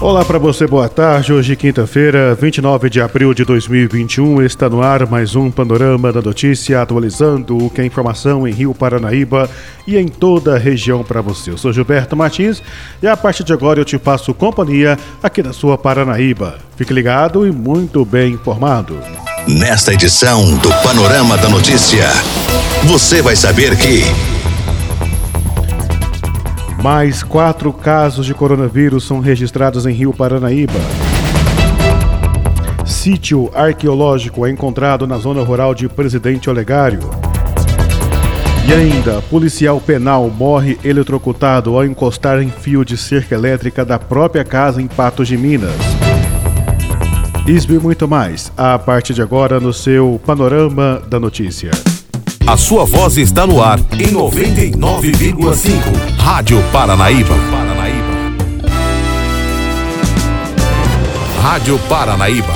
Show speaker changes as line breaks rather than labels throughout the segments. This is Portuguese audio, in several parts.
Olá para você, boa tarde. Hoje, quinta-feira, 29 de abril de 2021, está no ar mais um Panorama da Notícia, atualizando o que é informação em Rio Paranaíba e em toda a região para você. Eu sou Gilberto Martins e a partir de agora eu te passo companhia aqui na sua Paranaíba. Fique ligado e muito bem informado.
Nesta edição do Panorama da Notícia, você vai saber que.
Mais quatro casos de coronavírus são registrados em Rio Paranaíba. Sítio arqueológico é encontrado na zona rural de Presidente Olegário. E ainda, policial penal morre eletrocutado ao encostar em fio de cerca elétrica da própria casa em Patos de Minas. Isso e muito mais, a partir de agora no seu Panorama da Notícia.
A sua voz está no ar em 99,5. Rádio Paranaíba. Rádio Paranaíba.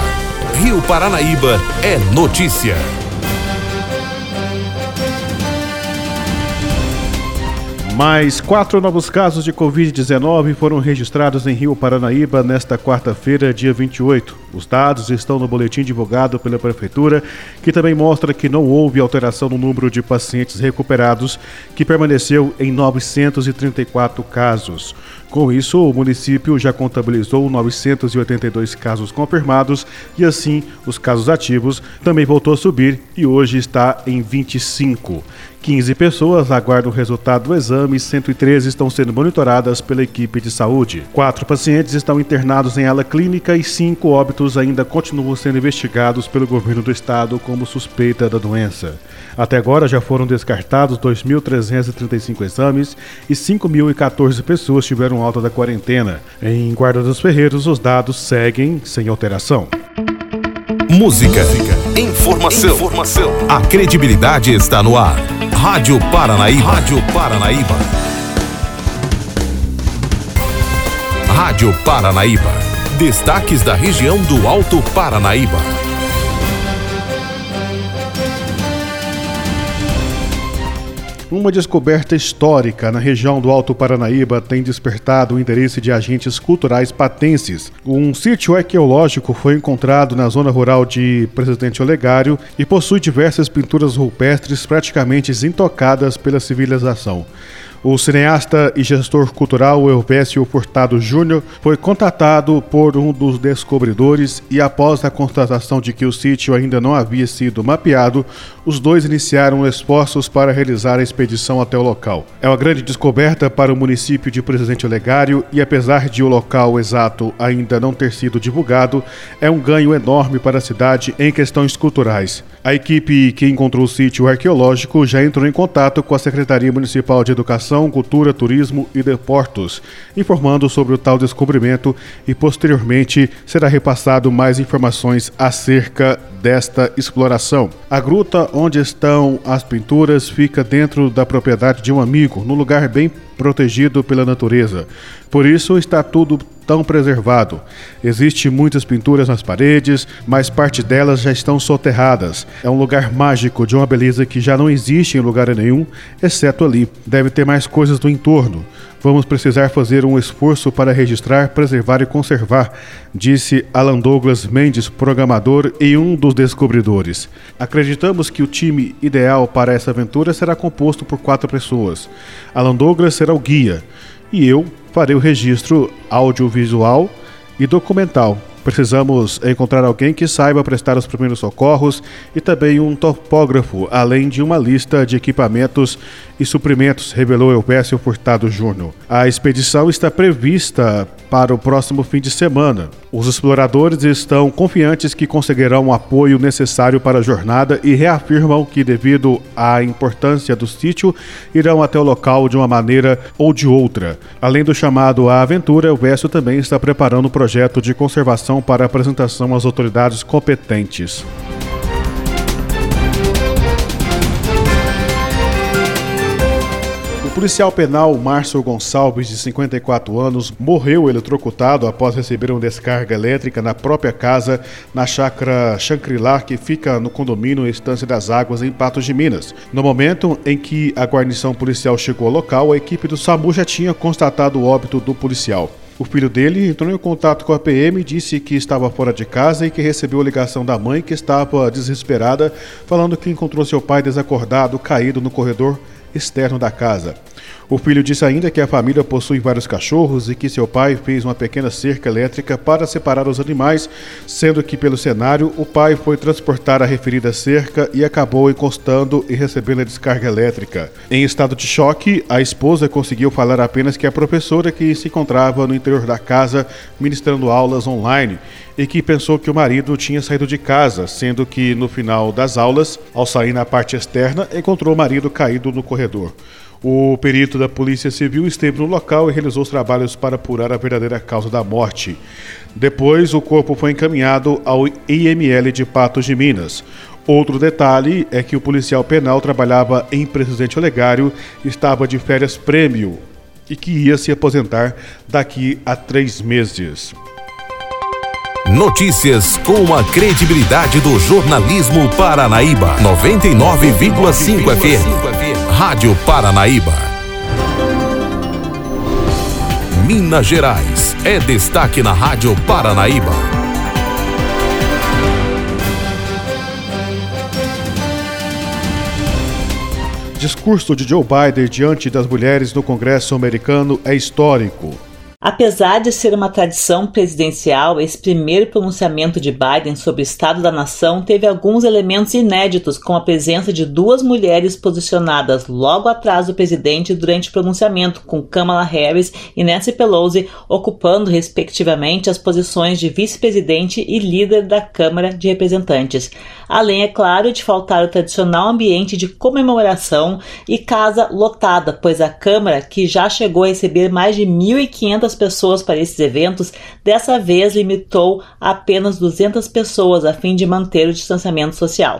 Rio Paranaíba é notícia.
Mais quatro novos casos de Covid-19 foram registrados em Rio Paranaíba nesta quarta-feira, dia 28. Os dados estão no boletim divulgado pela Prefeitura, que também mostra que não houve alteração no número de pacientes recuperados, que permaneceu em 934 casos. Com isso, o município já contabilizou 982 casos confirmados e, assim, os casos ativos também voltou a subir e hoje está em 25. 15 pessoas aguardam o resultado do exame e 113 estão sendo monitoradas pela equipe de saúde. Quatro pacientes estão internados em ala clínica e cinco óbitos ainda continuam sendo investigados pelo governo do estado como suspeita da doença. Até agora já foram descartados 2.335 exames e 5.014 pessoas tiveram alta da quarentena. Em Guarda dos Ferreiros, os dados seguem sem alteração.
Música, informação, informação. A credibilidade está no ar. Rádio Paranaíba. Rádio Paranaíba. Rádio Paranaíba. Destaques da região do Alto Paranaíba.
Uma descoberta histórica na região do Alto Paranaíba tem despertado o interesse de agentes culturais patenses. Um sítio arqueológico foi encontrado na zona rural de Presidente Olegário e possui diversas pinturas rupestres praticamente intocadas pela civilização. O cineasta e gestor cultural Elvésio Furtado Júnior foi contatado por um dos descobridores e, após a constatação de que o sítio ainda não havia sido mapeado, os dois iniciaram esforços para realizar a expedição até o local. É uma grande descoberta para o município de Presidente Olegário e, apesar de o local exato ainda não ter sido divulgado, é um ganho enorme para a cidade em questões culturais. A equipe que encontrou o sítio arqueológico já entrou em contato com a Secretaria Municipal de Educação, Cultura, Turismo e Deportos, informando sobre o tal descobrimento e posteriormente será repassado mais informações acerca desta exploração. A gruta onde estão as pinturas fica dentro da propriedade de um amigo, num lugar bem protegido pela natureza. Por isso está tudo tão preservado. Existem muitas pinturas nas paredes, mas parte delas já estão soterradas. É um lugar mágico de uma beleza que já não existe em lugar nenhum, exceto ali. Deve ter mais coisas do entorno. Vamos precisar fazer um esforço para registrar, preservar e conservar, disse Alan Douglas Mendes, programador e um dos descobridores. Acreditamos que o time ideal para essa aventura será composto por quatro pessoas. Alan Douglas será o guia e eu farei o registro audiovisual e documental. Precisamos encontrar alguém que saiba prestar os primeiros socorros e também um topógrafo, além de uma lista de equipamentos e suprimentos, revelou Elpécio Furtado Júnior. A expedição está prevista para o próximo fim de semana. Os exploradores estão confiantes que conseguirão o apoio necessário para a jornada e reafirmam que, devido à importância do sítio, irão até o local de uma maneira ou de outra. Além do chamado à aventura, o Vécio também está preparando um projeto de conservação para apresentação às autoridades competentes. policial penal Márcio Gonçalves, de 54 anos, morreu eletrocutado após receber uma descarga elétrica na própria casa, na chácara Chancrilá, que fica no condomínio Estância das Águas, em Patos de Minas. No momento em que a guarnição policial chegou ao local, a equipe do SAMU já tinha constatado o óbito do policial. O filho dele entrou em contato com a PM e disse que estava fora de casa e que recebeu a ligação da mãe, que estava desesperada, falando que encontrou seu pai desacordado, caído no corredor externo da casa. O filho disse ainda que a família possui vários cachorros e que seu pai fez uma pequena cerca elétrica para separar os animais, sendo que, pelo cenário, o pai foi transportar a referida cerca e acabou encostando e recebendo a descarga elétrica. Em estado de choque, a esposa conseguiu falar apenas que a professora que se encontrava no interior da casa ministrando aulas online e que pensou que o marido tinha saído de casa, sendo que no final das aulas, ao sair na parte externa, encontrou o marido caído no corredor. O perito da Polícia Civil esteve no local e realizou os trabalhos para apurar a verdadeira causa da morte. Depois, o corpo foi encaminhado ao IML de Patos de Minas. Outro detalhe é que o policial penal trabalhava em Presidente Olegário, estava de férias prêmio e que ia se aposentar daqui a três meses.
Notícias com a credibilidade do jornalismo Paranaíba. 99,5 FM. Rádio Paranaíba. Minas Gerais é destaque na Rádio Paranaíba.
Discurso de Joe Biden diante das mulheres no Congresso americano é histórico.
Apesar de ser uma tradição presidencial, esse primeiro pronunciamento de Biden sobre o estado da nação teve alguns elementos inéditos, com a presença de duas mulheres posicionadas logo atrás do presidente durante o pronunciamento, com Kamala Harris e Nancy Pelosi ocupando, respectivamente, as posições de vice-presidente e líder da Câmara de Representantes. Além, é claro, de faltar o tradicional ambiente de comemoração e casa lotada, pois a Câmara, que já chegou a receber mais de 1.500 pessoas para esses eventos, dessa vez limitou a apenas 200 pessoas a fim de manter o distanciamento social.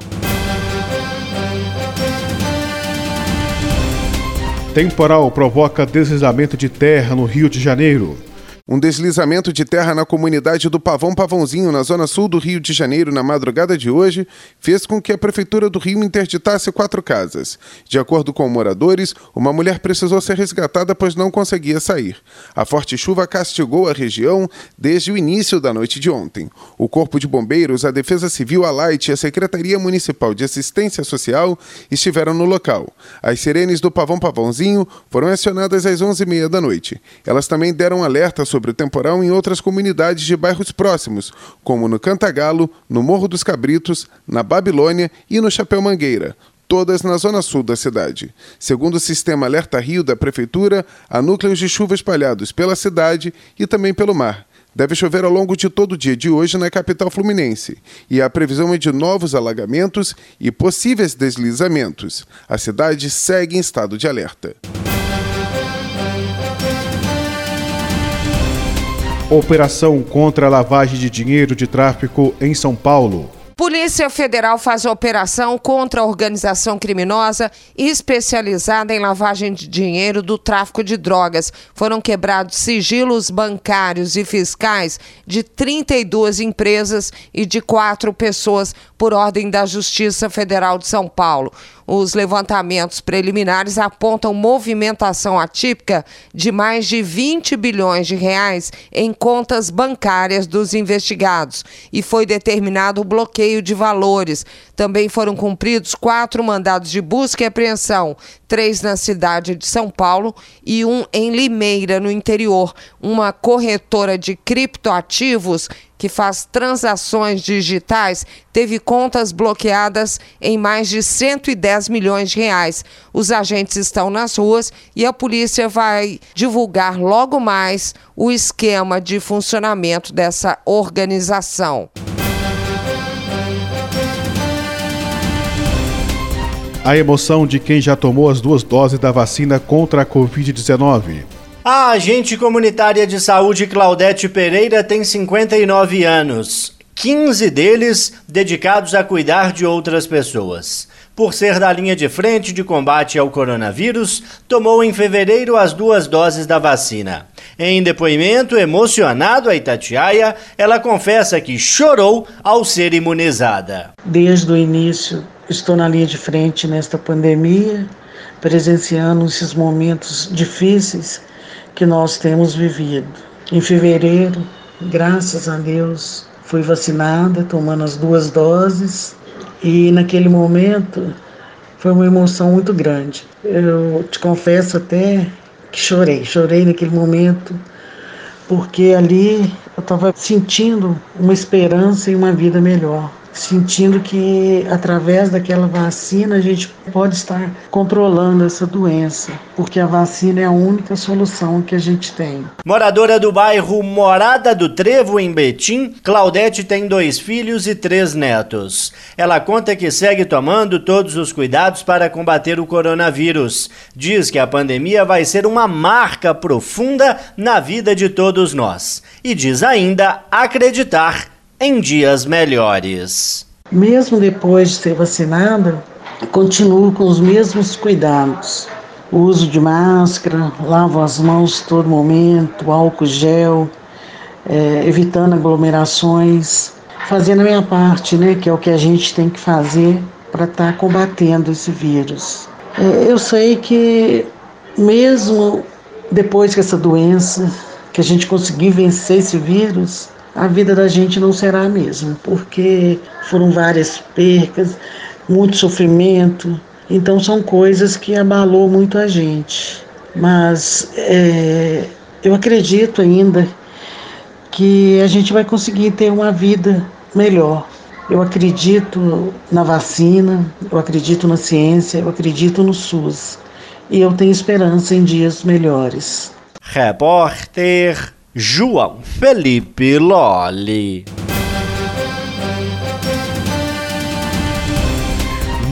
Temporal provoca deslizamento de terra no Rio de Janeiro.
Um deslizamento de terra na comunidade do Pavão Pavãozinho, na zona sul do Rio de Janeiro, na madrugada de hoje, fez com que a Prefeitura do Rio interditasse quatro casas. De acordo com moradores, uma mulher precisou ser resgatada pois não conseguia sair. A forte chuva castigou a região desde o início da noite de ontem. O Corpo de Bombeiros, a Defesa Civil, a Light e a Secretaria Municipal de Assistência Social estiveram no local. As sirenes do Pavão Pavãozinho foram acionadas às 11h30 da noite. Elas também deram alerta sobre o temporal em outras comunidades de bairros próximos, como no Cantagalo, no Morro dos Cabritos, na Babilônia e no Chapéu Mangueira, todas na zona sul da cidade. Segundo o sistema Alerta Rio da Prefeitura, há núcleos de chuva espalhados pela cidade e também pelo mar. Deve chover ao longo de todo o dia de hoje na capital fluminense. E a previsão é de novos alagamentos e possíveis deslizamentos. A cidade segue em estado de alerta.
Operação contra a lavagem de dinheiro de tráfico em São Paulo.
Polícia Federal faz operação contra a organização criminosa especializada em lavagem de dinheiro do tráfico de drogas. Foram quebrados sigilos bancários e fiscais de 32 empresas e de quatro pessoas por ordem da Justiça Federal de São Paulo. Os levantamentos preliminares apontam movimentação atípica de mais de 20 bilhões de reais em contas bancárias dos investigados e foi determinado o bloqueio de valores. Também foram cumpridos quatro mandados de busca e apreensão, três na cidade de São Paulo e um em Limeira, no interior, uma corretora de criptoativos que faz transações digitais, teve contas bloqueadas em mais de 110 milhões de reais. Os agentes estão nas ruas e a polícia vai divulgar logo mais o esquema de funcionamento dessa organização.
A emoção de quem já tomou as duas doses da vacina contra a Covid-19.
A agente comunitária de saúde Claudete Pereira tem 59 anos, 15 deles dedicados a cuidar de outras pessoas. por ser da linha de frente de combate ao coronavírus, tomou em fevereiro as duas doses da vacina. Em depoimento emocionado a Itatiaia, ela confessa que chorou ao ser imunizada.
Desde o início, estou na linha de frente nesta pandemia, presenciando esses momentos difíceis que nós temos vivido. Em fevereiro, graças a Deus, fui vacinada, tomando as duas doses, e naquele momento foi uma emoção muito grande. Eu te confesso até que chorei, chorei naquele momento, porque ali eu estava sentindo uma esperança e uma vida melhor sentindo que através daquela vacina a gente pode estar controlando essa doença, porque a vacina é a única solução que a gente tem.
Moradora do bairro Morada do Trevo, em Betim, Claudete tem dois filhos e três netos. Ela conta que segue tomando todos os cuidados para combater o coronavírus. Diz que a pandemia vai ser uma marca profunda na vida de todos nós. E diz ainda acreditar em dias melhores.
Mesmo depois de ser vacinada, continuo com os mesmos cuidados. O uso de máscara, lavo as mãos todo momento, álcool gel, é, evitando aglomerações, fazendo a minha parte, né, que é o que a gente tem que fazer para estar tá combatendo esse vírus. É, eu sei que mesmo depois que essa doença, que a gente conseguir vencer esse vírus, a vida da gente não será a mesma, porque foram várias percas, muito sofrimento. Então são coisas que abalou muito a gente. Mas é, eu acredito ainda que a gente vai conseguir ter uma vida melhor. Eu acredito na vacina, eu acredito na ciência, eu acredito no SUS. E eu tenho esperança em dias melhores.
Repórter João Felipe Lolli.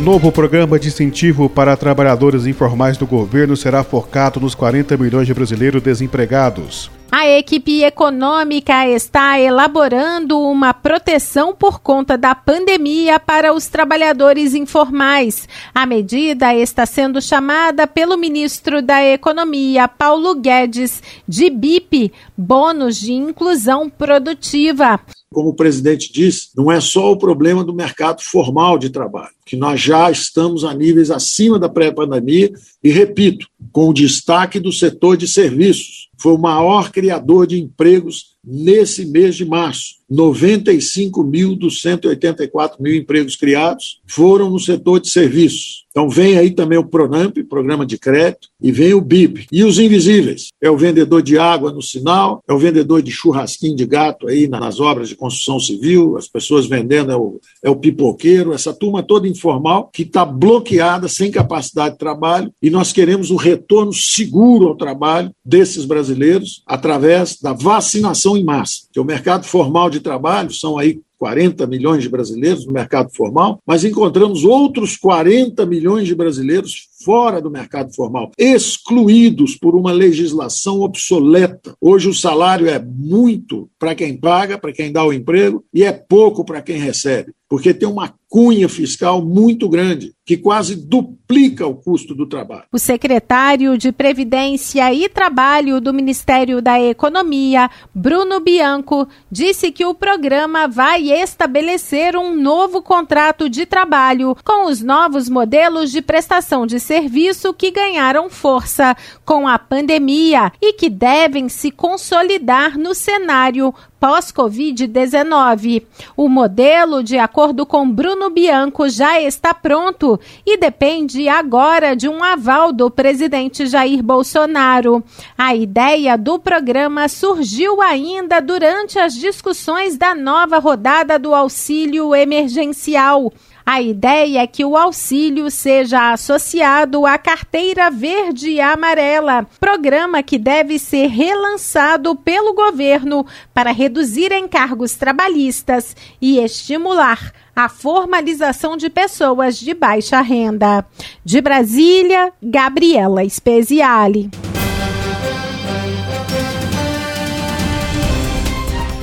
Novo programa de incentivo para trabalhadores informais do governo será focado nos 40 milhões de brasileiros desempregados.
A equipe econômica está elaborando uma proteção por conta da pandemia para os trabalhadores informais. A medida está sendo chamada pelo ministro da Economia, Paulo Guedes, de BIP bônus de inclusão produtiva.
Como o presidente disse, não é só o problema do mercado formal de trabalho, que nós já estamos a níveis acima da pré-pandemia e, repito, com o destaque do setor de serviços. Foi o maior criador de empregos nesse mês de março. 95 mil dos 184 mil empregos criados foram no setor de serviços. Então vem aí também o Pronamp, Programa de Crédito, e vem o BIP. E os invisíveis? É o vendedor de água no sinal, é o vendedor de churrasquinho de gato aí nas obras de construção civil, as pessoas vendendo, é o, é o pipoqueiro, essa turma toda informal que está bloqueada, sem capacidade de trabalho, e nós queremos o retorno seguro ao trabalho desses brasileiros através da vacinação em massa. Que o mercado formal de trabalho são aí 40 milhões de brasileiros no mercado formal, mas encontramos outros 40 milhões de brasileiros fora do mercado formal, excluídos por uma legislação obsoleta. Hoje o salário é muito para quem paga, para quem dá o emprego, e é pouco para quem recebe, porque tem uma cunha fiscal muito grande, que quase duplica o custo do trabalho.
O secretário de Previdência e Trabalho do Ministério da Economia, Bruno Bianco, disse que o programa vai estabelecer um novo contrato de trabalho com os novos modelos de prestação de serviço que ganharam força com a pandemia e que devem se consolidar no cenário pós-Covid-19. O modelo, de acordo com Bruno Bianco, já está pronto e depende agora de um aval do presidente Jair Bolsonaro. A ideia do programa surgiu ainda durante as discussões da nova rodada do auxílio emergencial. A ideia é que o auxílio seja associado à carteira verde e amarela, programa que deve ser relançado pelo governo para reduzir encargos trabalhistas e estimular a formalização de pessoas de baixa renda. De Brasília, Gabriela Speziale.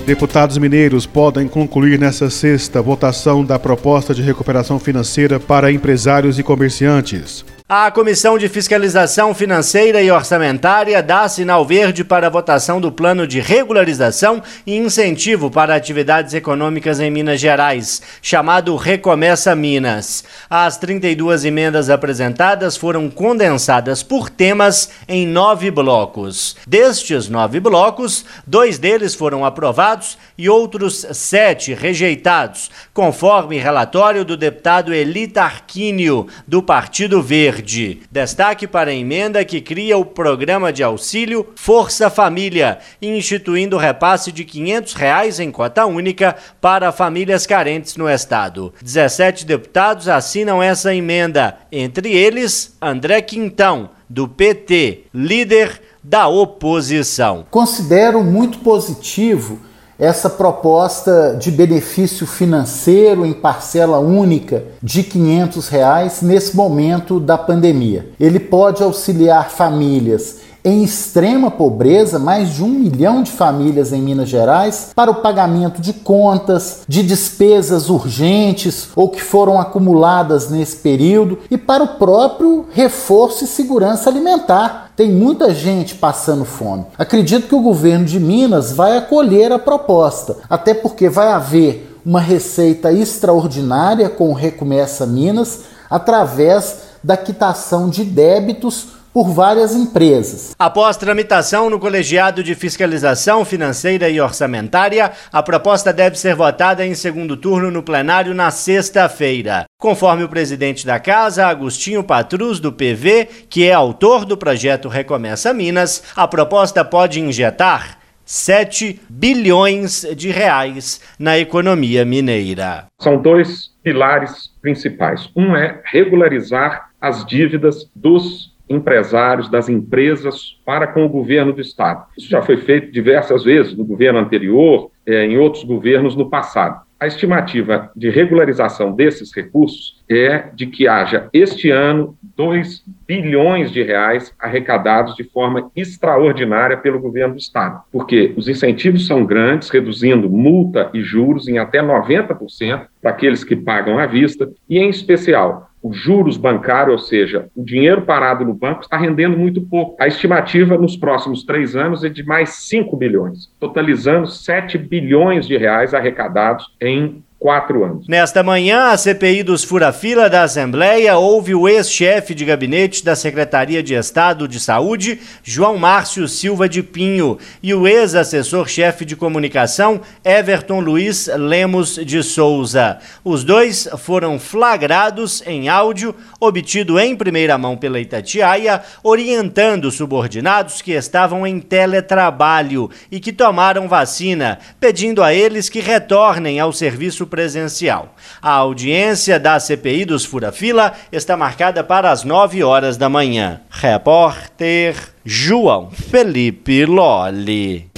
Deputados mineiros podem concluir nesta sexta votação da proposta de recuperação financeira para empresários e comerciantes.
A Comissão de Fiscalização Financeira e Orçamentária dá sinal verde para a votação do plano de regularização e incentivo para atividades econômicas em Minas Gerais, chamado Recomeça Minas. As 32 emendas apresentadas foram condensadas por temas em nove blocos. Destes nove blocos, dois deles foram aprovados e outros sete rejeitados, conforme relatório do deputado Eli Tarquínio, do Partido Verde. Verde. Destaque para a emenda que cria o programa de auxílio Força Família, instituindo repasse de 500 reais em cota única para famílias carentes no estado. 17 deputados assinam essa emenda, entre eles André Quintão, do PT, líder da oposição.
Considero muito positivo essa proposta de benefício financeiro em parcela única de 500 reais nesse momento da pandemia. Ele pode auxiliar famílias em extrema pobreza, mais de um milhão de famílias em Minas Gerais, para o pagamento de contas, de despesas urgentes ou que foram acumuladas nesse período e para o próprio reforço e segurança alimentar. Tem muita gente passando fome. Acredito que o governo de Minas vai acolher a proposta, até porque vai haver uma receita extraordinária com o Recomeça Minas através da quitação de débitos por várias empresas.
Após tramitação no Colegiado de Fiscalização Financeira e Orçamentária, a proposta deve ser votada em segundo turno no plenário na sexta-feira. Conforme o presidente da casa, Agostinho Patrus, do PV, que é autor do projeto Recomeça Minas, a proposta pode injetar 7 bilhões de reais na economia mineira.
São dois pilares principais. Um é regularizar as dívidas dos empresários, das empresas para com o governo do Estado. Isso já foi feito diversas vezes no governo anterior, é, em outros governos no passado. A estimativa de regularização desses recursos é de que haja este ano 2 bilhões de reais arrecadados de forma extraordinária pelo governo do estado, porque os incentivos são grandes, reduzindo multa e juros em até 90% para aqueles que pagam à vista, e em especial os juros bancários, ou seja, o dinheiro parado no banco está rendendo muito pouco. A estimativa nos próximos três anos é de mais 5 bilhões, totalizando 7 bilhões de reais arrecadados em quatro anos.
Nesta manhã, a CPI dos Furafila da Assembleia houve o ex-chefe de gabinete da Secretaria de Estado de Saúde, João Márcio Silva de Pinho, e o ex-assessor-chefe de comunicação, Everton Luiz Lemos de Souza. Os dois foram flagrados em áudio, obtido em primeira mão pela Itatiaia, orientando subordinados que estavam em teletrabalho e que tomaram vacina, pedindo a eles que retornem ao serviço presencial. A audiência da CPI dos Fura-Fila está marcada para as 9 horas da manhã. Repórter João Felipe Lolli.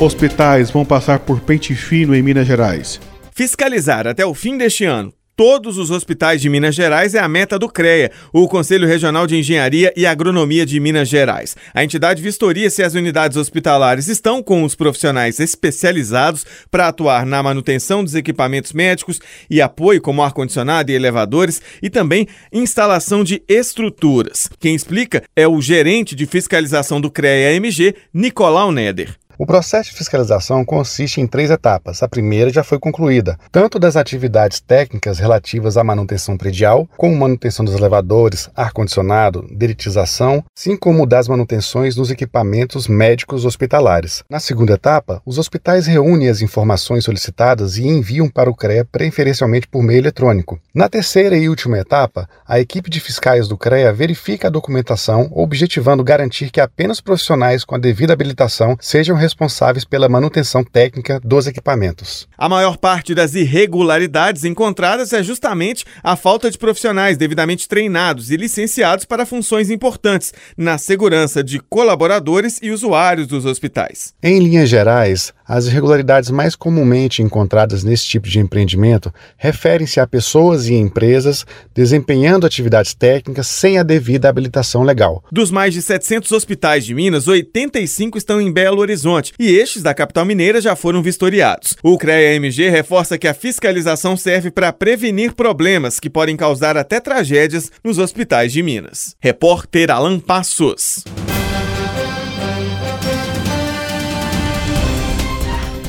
Hospitais vão passar por pente fino em Minas Gerais.
Fiscalizar até o fim deste ano todos os hospitais de Minas Gerais é a meta do CREA, o Conselho Regional de Engenharia e Agronomia de Minas Gerais. A entidade vistoria se as unidades hospitalares estão com os profissionais especializados para atuar na manutenção dos equipamentos médicos e apoio como ar-condicionado e elevadores e também instalação de estruturas. Quem explica é o gerente de fiscalização do CREA-MG, Nicolau Neder.
O processo de fiscalização consiste em três etapas. A primeira já foi concluída, tanto das atividades técnicas relativas à manutenção predial, como manutenção dos elevadores, ar-condicionado, deritização, assim como das manutenções nos equipamentos médicos hospitalares. Na segunda etapa, os hospitais reúnem as informações solicitadas e enviam para o CREA preferencialmente por meio eletrônico. Na terceira e última etapa, a equipe de fiscais do CREA verifica a documentação, objetivando garantir que apenas profissionais com a devida habilitação sejam responsáveis pela manutenção técnica dos equipamentos.
A maior parte das irregularidades encontradas é justamente a falta de profissionais devidamente treinados e licenciados para funções importantes na segurança de colaboradores e usuários dos hospitais.
Em linhas gerais, As irregularidades mais comumente encontradas nesse tipo de empreendimento referem-se a pessoas e empresas desempenhando atividades técnicas sem a devida habilitação legal.
Dos mais de 700 hospitais de Minas, 85 estão em Belo Horizonte e estes da capital mineira já foram vistoriados. O CREA-MG reforça que a fiscalização serve para prevenir problemas que podem causar até tragédias nos hospitais de Minas. Repórter Alan Passos.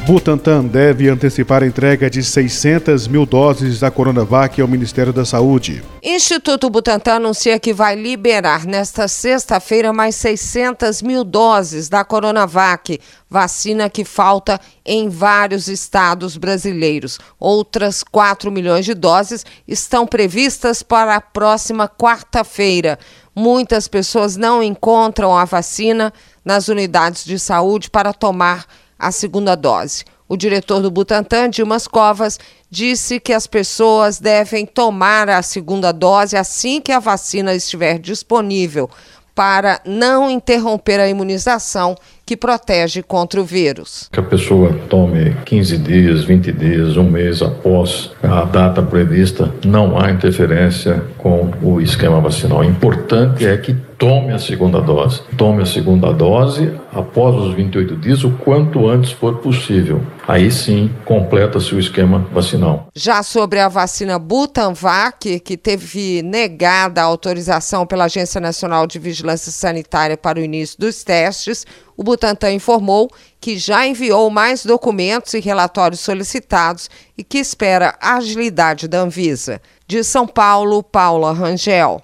Butantan deve antecipar a entrega de 600 mil doses da Coronavac ao Ministério da Saúde.
Instituto Butantan anuncia que vai liberar nesta sexta-feira mais 600 mil doses da Coronavac, vacina que falta em vários estados brasileiros. Outras 4 milhões de doses estão previstas para a próxima quarta-feira. Muitas pessoas não encontram a vacina nas unidades de saúde para tomar a segunda dose. O diretor do Butantan, Dimas Covas, disse que as pessoas devem tomar a segunda dose assim que a vacina estiver disponível, para não interromper a imunização que protege contra o vírus.
Que a pessoa tome 15 dias, 20 dias, um mês após a data prevista, não há interferência com o esquema vacinal. O importante é que tome a segunda dose. Tome a segunda dose após os 28 dias, o quanto antes for possível. Aí sim, completa-se o esquema vacinal.
Já sobre a vacina Butanvac, que teve negada a autorização pela Agência Nacional de Vigilância Sanitária para o início dos testes, o Butantan informou que já enviou mais documentos e relatórios solicitados e que espera a agilidade da Anvisa. De São Paulo, Paula Rangel.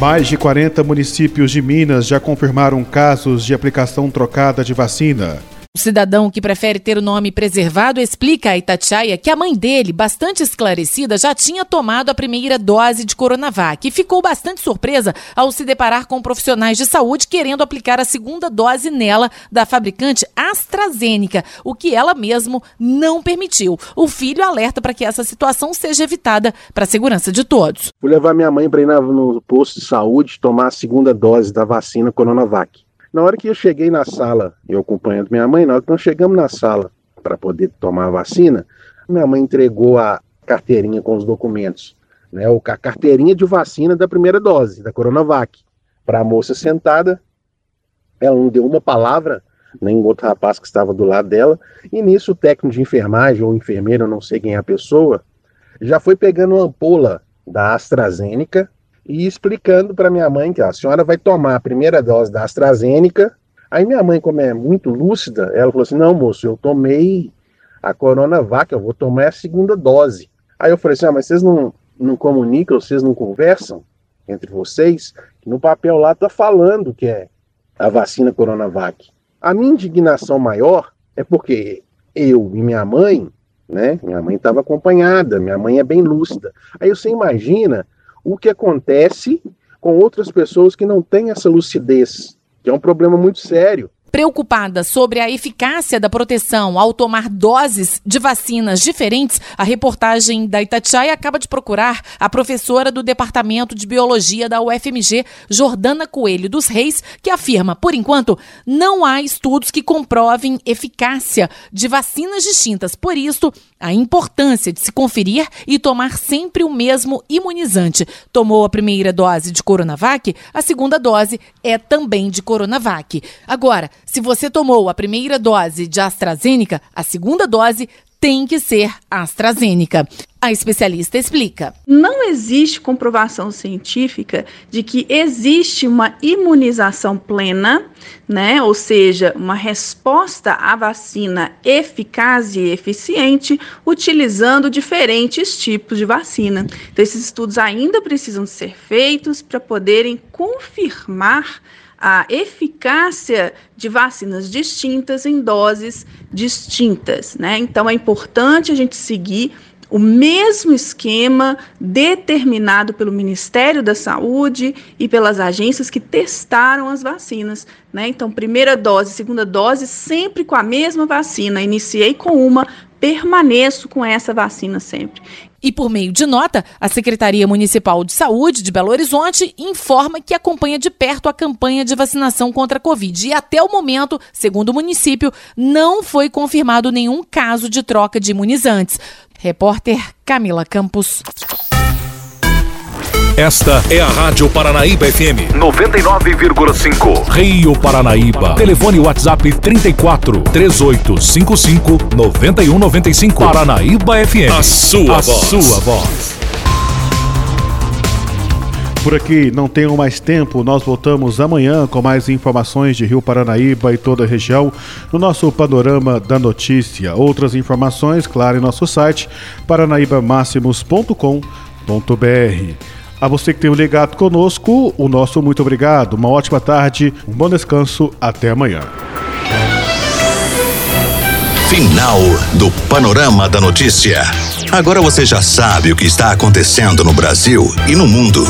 Mais de 40 municípios de Minas já confirmaram casos de aplicação trocada de vacina.
O cidadão que prefere ter o nome preservado explica a Itatiaia que a mãe dele, bastante esclarecida, já tinha tomado a primeira dose de Coronavac e ficou bastante surpresa ao se deparar com profissionais de saúde querendo aplicar a segunda dose nela da fabricante AstraZeneca, o que ela mesmo não permitiu. O filho alerta para que essa situação seja evitada para a segurança de todos.
Vou levar minha mãe para ir no posto de saúde tomar a segunda dose da vacina Coronavac. Na hora que eu cheguei na sala, eu acompanhando minha mãe, na hora que nós chegamos na sala para poder tomar a vacina, minha mãe entregou a carteirinha com os documentos, né, a carteirinha de vacina da primeira dose, da Coronavac, para a moça sentada. Ela não deu uma palavra, nem o outro rapaz que estava do lado dela, e nisso o técnico de enfermagem ou enfermeiro, não sei quem é a pessoa, já foi pegando uma ampola da AstraZeneca e explicando para minha mãe que a senhora vai tomar a primeira dose da AstraZeneca. Aí minha mãe, como é muito lúcida, ela falou assim: não, moço, eu tomei a Coronavac, eu vou tomar a segunda dose. Aí eu falei assim: ah, mas vocês não, não comunicam, vocês não conversam entre vocês? Que no papel lá tá falando que é a vacina Coronavac. A minha indignação maior é porque eu e minha mãe, né? Minha mãe estava acompanhada, minha mãe é bem lúcida. Aí você imagina o que acontece com outras pessoas que não têm essa lucidez, que é um problema muito sério.
Preocupada sobre a eficácia da proteção ao tomar doses de vacinas diferentes, a reportagem da Itatiaia acaba de procurar a professora do Departamento de Biologia da UFMG, Jordana Coelho dos Reis, que afirma, por enquanto, não há estudos que comprovem eficácia de vacinas distintas. Por isso, a importância de se conferir e tomar sempre o mesmo imunizante. Tomou a primeira dose de Coronavac, a segunda dose é também de Coronavac. Agora, se você tomou a primeira dose de AstraZeneca, a segunda dose tem que ser AstraZeneca. A especialista explica.
Não existe comprovação científica de que existe uma imunização plena, né? Ou seja, uma resposta à vacina eficaz e eficiente utilizando diferentes tipos de vacina. Então, esses estudos ainda precisam ser feitos para poderem confirmar a eficácia de vacinas distintas em doses distintas, né? Então é importante a gente seguir o mesmo esquema determinado pelo Ministério da Saúde e pelas agências que testaram as vacinas. Né? Então, primeira dose, segunda dose, sempre com a mesma vacina. Iniciei com uma, permaneço com essa vacina sempre.
E por meio de nota, a Secretaria Municipal de Saúde de Belo Horizonte informa que acompanha de perto a campanha de vacinação contra a Covid. E até o momento, segundo o município, não foi confirmado nenhum caso de troca de imunizantes. Repórter Camila Campos.
Esta é a Rádio Paranaíba FM 99,5. Rio Paranaíba. Telefone WhatsApp 34 3855 9195. Paranaíba FM. A sua
A
voz.
sua voz. Por aqui não tenho mais tempo, nós voltamos amanhã com mais informações de Rio Paranaíba e toda a região no nosso Panorama da Notícia. Outras informações, claro, em nosso site paranaibamáximos.com.br. A você que tem ligado conosco, o nosso muito obrigado, uma ótima tarde, um bom descanso, até amanhã.
Final do Panorama da Notícia. Agora você já sabe o que está acontecendo no Brasil e no mundo.